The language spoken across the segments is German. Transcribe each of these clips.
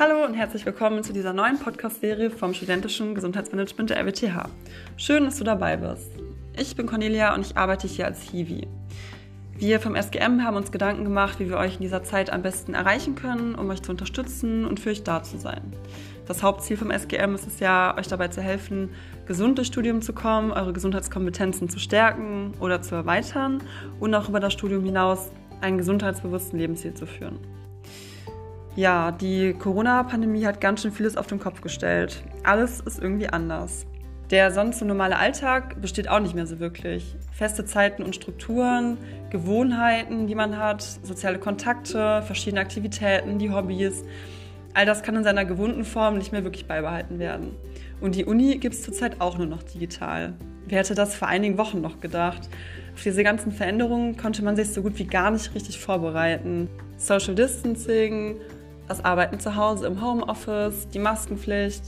Hallo und herzlich willkommen zu dieser neuen Podcast-Serie vom Studentischen Gesundheitsmanagement der RWTH. Schön, dass du dabei bist. Ich bin Cornelia und ich arbeite hier als Hiwi. Wir vom SGM haben uns Gedanken gemacht, wie wir euch in dieser Zeit am besten erreichen können, um euch zu unterstützen und für euch da zu sein. Das Hauptziel vom SGM ist es ja, euch dabei zu helfen, gesund durchs Studium zu kommen, eure Gesundheitskompetenzen zu stärken oder zu erweitern und auch über das Studium hinaus einen gesundheitsbewussten Lebensstil zu führen. Ja, die Corona-Pandemie hat ganz schön vieles auf den Kopf gestellt. Alles ist irgendwie anders. Der sonst so normale Alltag besteht auch nicht mehr so wirklich. Feste Zeiten und Strukturen, Gewohnheiten, die man hat, soziale Kontakte, verschiedene Aktivitäten, die Hobbys, all das kann in seiner gewohnten Form nicht mehr wirklich beibehalten werden. Und die Uni gibt es zurzeit auch nur noch digital. Wer hätte das vor einigen Wochen noch gedacht? Auf diese ganzen Veränderungen konnte man sich so gut wie gar nicht richtig vorbereiten. Social Distancing, das Arbeiten zu Hause im Homeoffice, die Maskenpflicht.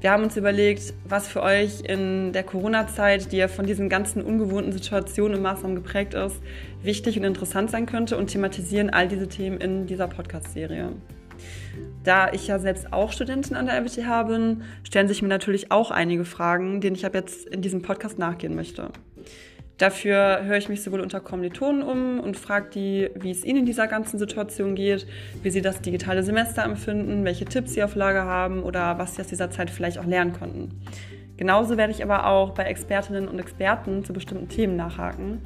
Wir haben uns überlegt, was für euch in der Corona-Zeit, die ja von diesen ganzen ungewohnten Situationen und Maßnahmen geprägt ist, wichtig und interessant sein könnte und thematisieren all diese Themen in dieser Podcast-Serie. Da ich ja selbst auch Studentin an der RWTH bin, stellen sich mir natürlich auch einige Fragen, denen ich ab jetzt in diesem Podcast nachgehen möchte. Dafür höre ich mich sowohl unter Kommilitonen um und frage die, wie es ihnen in dieser ganzen Situation geht, wie sie das digitale Semester empfinden, welche Tipps sie auf Lager haben oder was sie aus dieser Zeit vielleicht auch lernen konnten. Genauso werde ich aber auch bei Expertinnen und Experten zu bestimmten Themen nachhaken,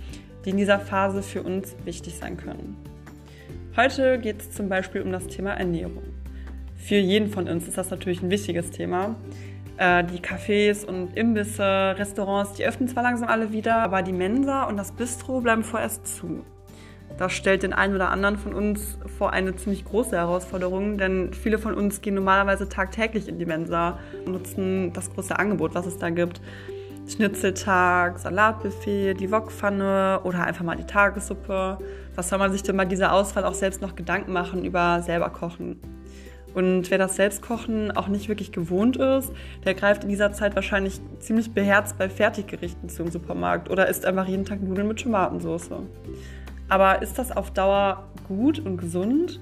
die in dieser Phase für uns wichtig sein können. Heute geht es zum Beispiel um das Thema Ernährung. Für jeden von uns ist das natürlich ein wichtiges Thema. Äh, die Cafés und Imbisse, Restaurants, die öffnen zwar langsam alle wieder, aber die Mensa und das Bistro bleiben vorerst zu. Das stellt den einen oder anderen von uns vor eine ziemlich große Herausforderung, denn viele von uns gehen normalerweise tagtäglich in die Mensa und nutzen das große Angebot, was es da gibt. Schnitzeltag, Salatbuffet, die Wokpfanne oder einfach mal die Tagessuppe. Was soll man sich denn bei dieser Auswahl auch selbst noch Gedanken machen über selber kochen? Und wer das Selbstkochen auch nicht wirklich gewohnt ist, der greift in dieser Zeit wahrscheinlich ziemlich beherzt bei Fertiggerichten zum Supermarkt oder isst einfach jeden Tag Nudeln mit Tomatensauce. Aber ist das auf Dauer gut und gesund?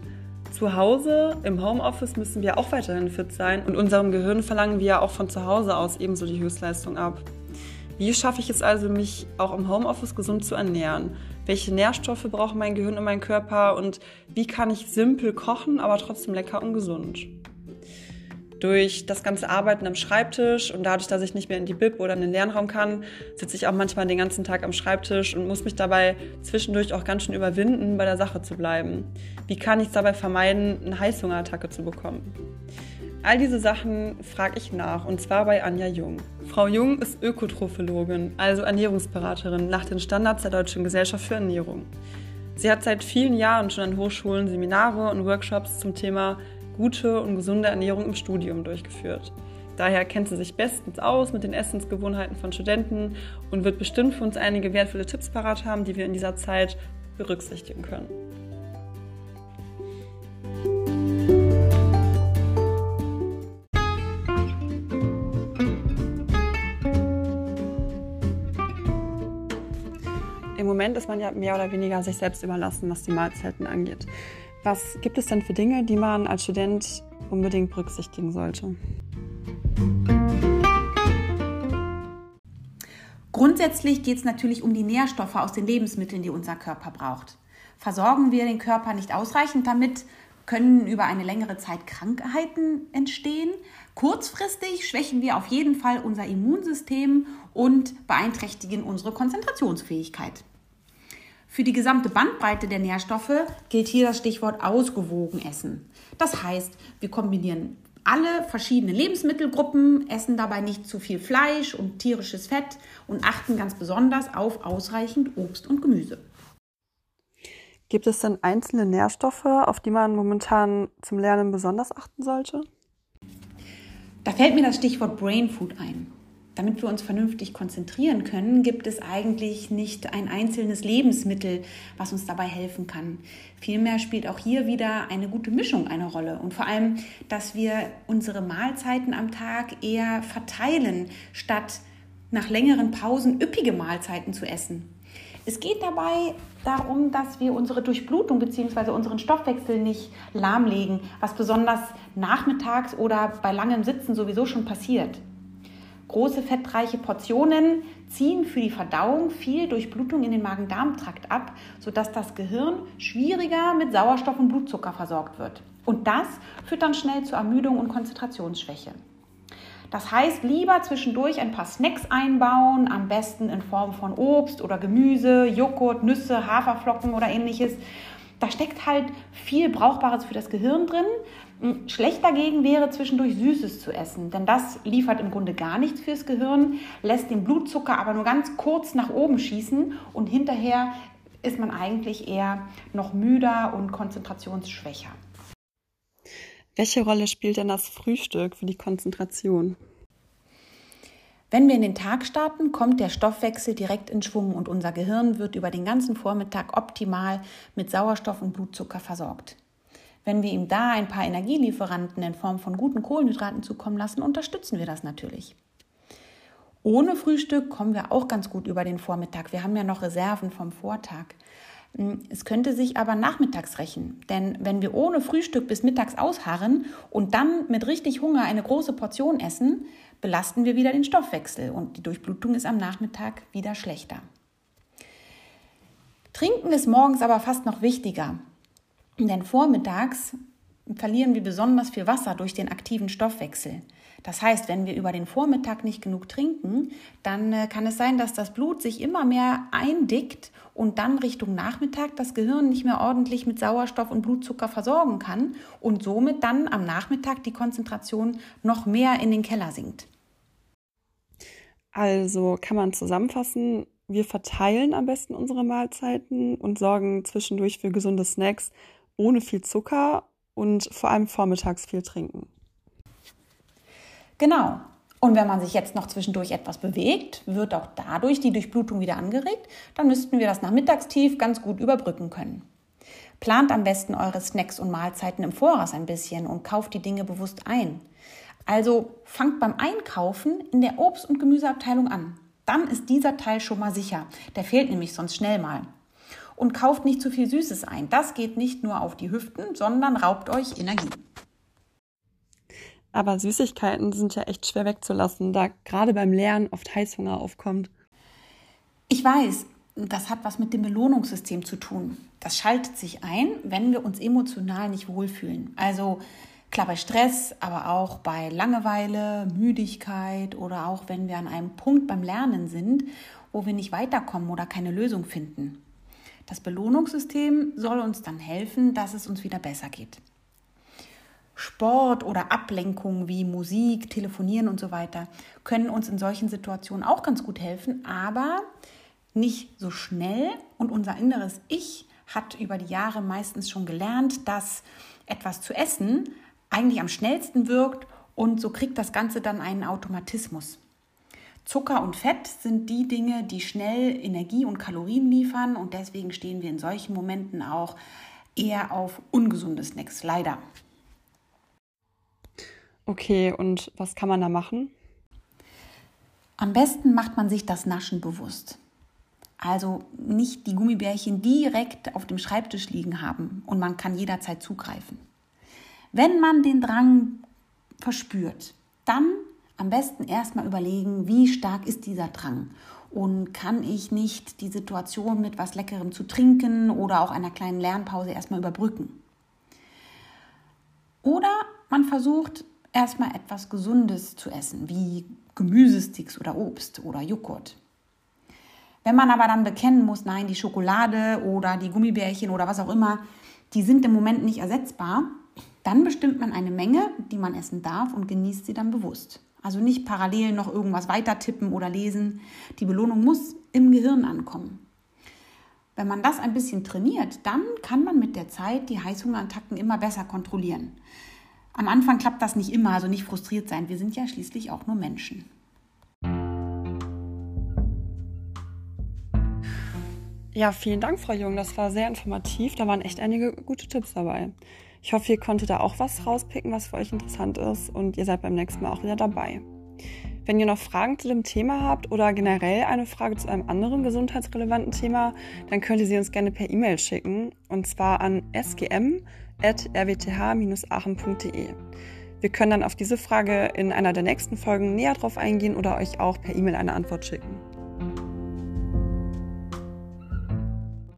Zu Hause, im Homeoffice müssen wir auch weiterhin fit sein und unserem Gehirn verlangen wir auch von zu Hause aus ebenso die Höchstleistung ab. Wie schaffe ich es also, mich auch im Homeoffice gesund zu ernähren? Welche Nährstoffe braucht mein Gehirn und mein Körper und wie kann ich simpel kochen, aber trotzdem lecker und gesund. Durch das ganze Arbeiten am Schreibtisch und dadurch, dass ich nicht mehr in die Bib oder in den Lernraum kann, sitze ich auch manchmal den ganzen Tag am Schreibtisch und muss mich dabei zwischendurch auch ganz schön überwinden, bei der Sache zu bleiben. Wie kann ich es dabei vermeiden, eine Heißhungerattacke zu bekommen? All diese Sachen frage ich nach und zwar bei Anja Jung. Frau Jung ist Ökotrophologin, also Ernährungsberaterin nach den Standards der Deutschen Gesellschaft für Ernährung. Sie hat seit vielen Jahren schon an Hochschulen Seminare und Workshops zum Thema gute und gesunde Ernährung im Studium durchgeführt. Daher kennt sie sich bestens aus mit den Essensgewohnheiten von Studenten und wird bestimmt für uns einige wertvolle Tipps parat haben, die wir in dieser Zeit berücksichtigen können. Ist man ja mehr oder weniger sich selbst überlassen, was die Mahlzeiten angeht. Was gibt es denn für Dinge, die man als Student unbedingt berücksichtigen sollte? Grundsätzlich geht es natürlich um die Nährstoffe aus den Lebensmitteln, die unser Körper braucht. Versorgen wir den Körper nicht ausreichend damit, können über eine längere Zeit Krankheiten entstehen. Kurzfristig schwächen wir auf jeden Fall unser Immunsystem und beeinträchtigen unsere Konzentrationsfähigkeit. Für die gesamte Bandbreite der Nährstoffe gilt hier das Stichwort ausgewogen essen. Das heißt, wir kombinieren alle verschiedenen Lebensmittelgruppen, essen dabei nicht zu viel Fleisch und tierisches Fett und achten ganz besonders auf ausreichend Obst und Gemüse. Gibt es denn einzelne Nährstoffe, auf die man momentan zum Lernen besonders achten sollte? Da fällt mir das Stichwort Brain Food ein damit wir uns vernünftig konzentrieren können, gibt es eigentlich nicht ein einzelnes Lebensmittel, was uns dabei helfen kann. Vielmehr spielt auch hier wieder eine gute Mischung eine Rolle und vor allem, dass wir unsere Mahlzeiten am Tag eher verteilen, statt nach längeren Pausen üppige Mahlzeiten zu essen. Es geht dabei darum, dass wir unsere Durchblutung bzw. unseren Stoffwechsel nicht lahmlegen, was besonders nachmittags oder bei langem Sitzen sowieso schon passiert. Große fettreiche Portionen ziehen für die Verdauung viel Durchblutung in den Magen-Darm-Trakt ab, sodass das Gehirn schwieriger mit Sauerstoff und Blutzucker versorgt wird. Und das führt dann schnell zu Ermüdung und Konzentrationsschwäche. Das heißt, lieber zwischendurch ein paar Snacks einbauen, am besten in Form von Obst oder Gemüse, Joghurt, Nüsse, Haferflocken oder ähnliches. Da steckt halt viel Brauchbares für das Gehirn drin. Hm, schlecht dagegen wäre zwischendurch Süßes zu essen, denn das liefert im Grunde gar nichts fürs Gehirn, lässt den Blutzucker aber nur ganz kurz nach oben schießen und hinterher ist man eigentlich eher noch müder und konzentrationsschwächer. Welche Rolle spielt denn das Frühstück für die Konzentration? Wenn wir in den Tag starten, kommt der Stoffwechsel direkt in Schwung und unser Gehirn wird über den ganzen Vormittag optimal mit Sauerstoff und Blutzucker versorgt. Wenn wir ihm da ein paar Energielieferanten in Form von guten Kohlenhydraten zukommen lassen, unterstützen wir das natürlich. Ohne Frühstück kommen wir auch ganz gut über den Vormittag. Wir haben ja noch Reserven vom Vortag. Es könnte sich aber nachmittags rächen, denn wenn wir ohne Frühstück bis mittags ausharren und dann mit richtig Hunger eine große Portion essen, belasten wir wieder den Stoffwechsel und die Durchblutung ist am Nachmittag wieder schlechter. Trinken ist morgens aber fast noch wichtiger, denn vormittags verlieren wir besonders viel Wasser durch den aktiven Stoffwechsel. Das heißt, wenn wir über den Vormittag nicht genug trinken, dann äh, kann es sein, dass das Blut sich immer mehr eindickt und dann Richtung Nachmittag das Gehirn nicht mehr ordentlich mit Sauerstoff und Blutzucker versorgen kann und somit dann am Nachmittag die Konzentration noch mehr in den Keller sinkt. Also kann man zusammenfassen, wir verteilen am besten unsere Mahlzeiten und sorgen zwischendurch für gesunde Snacks ohne viel Zucker und vor allem vormittags viel trinken. Genau. Und wenn man sich jetzt noch zwischendurch etwas bewegt, wird auch dadurch die Durchblutung wieder angeregt. Dann müssten wir das nach Mittagstief ganz gut überbrücken können. Plant am besten eure Snacks und Mahlzeiten im Voraus ein bisschen und kauft die Dinge bewusst ein. Also fangt beim Einkaufen in der Obst- und Gemüseabteilung an. Dann ist dieser Teil schon mal sicher. Der fehlt nämlich sonst schnell mal. Und kauft nicht zu viel Süßes ein. Das geht nicht nur auf die Hüften, sondern raubt euch Energie. Aber Süßigkeiten sind ja echt schwer wegzulassen, da gerade beim Lernen oft Heißhunger aufkommt. Ich weiß, das hat was mit dem Belohnungssystem zu tun. Das schaltet sich ein, wenn wir uns emotional nicht wohlfühlen. Also klar bei Stress, aber auch bei Langeweile, Müdigkeit oder auch wenn wir an einem Punkt beim Lernen sind, wo wir nicht weiterkommen oder keine Lösung finden. Das Belohnungssystem soll uns dann helfen, dass es uns wieder besser geht. Sport oder Ablenkungen wie Musik, Telefonieren und so weiter können uns in solchen Situationen auch ganz gut helfen, aber nicht so schnell. Und unser inneres Ich hat über die Jahre meistens schon gelernt, dass etwas zu essen eigentlich am schnellsten wirkt und so kriegt das Ganze dann einen Automatismus. Zucker und Fett sind die Dinge, die schnell Energie und Kalorien liefern und deswegen stehen wir in solchen Momenten auch eher auf ungesunde Snacks, leider. Okay, und was kann man da machen? Am besten macht man sich das Naschen bewusst. Also nicht die Gummibärchen direkt auf dem Schreibtisch liegen haben und man kann jederzeit zugreifen. Wenn man den Drang verspürt, dann am besten erstmal überlegen, wie stark ist dieser Drang und kann ich nicht die Situation mit was Leckerem zu trinken oder auch einer kleinen Lernpause erstmal überbrücken. Oder man versucht erstmal etwas Gesundes zu essen, wie Gemüsesticks oder Obst oder Joghurt. Wenn man aber dann bekennen muss, nein, die Schokolade oder die Gummibärchen oder was auch immer, die sind im Moment nicht ersetzbar, dann bestimmt man eine Menge, die man essen darf und genießt sie dann bewusst. Also nicht parallel noch irgendwas weiter tippen oder lesen. Die Belohnung muss im Gehirn ankommen. Wenn man das ein bisschen trainiert, dann kann man mit der Zeit die Heißhungerattacken immer besser kontrollieren. Am Anfang klappt das nicht immer, also nicht frustriert sein. Wir sind ja schließlich auch nur Menschen. Ja, vielen Dank, Frau Jung. Das war sehr informativ. Da waren echt einige gute Tipps dabei. Ich hoffe, ihr konntet da auch was rauspicken, was für euch interessant ist und ihr seid beim nächsten Mal auch wieder dabei. Wenn ihr noch Fragen zu dem Thema habt oder generell eine Frage zu einem anderen gesundheitsrelevanten Thema, dann könnt ihr sie uns gerne per E-Mail schicken und zwar an sgm.rwth-aachen.de. Wir können dann auf diese Frage in einer der nächsten Folgen näher drauf eingehen oder euch auch per E-Mail eine Antwort schicken.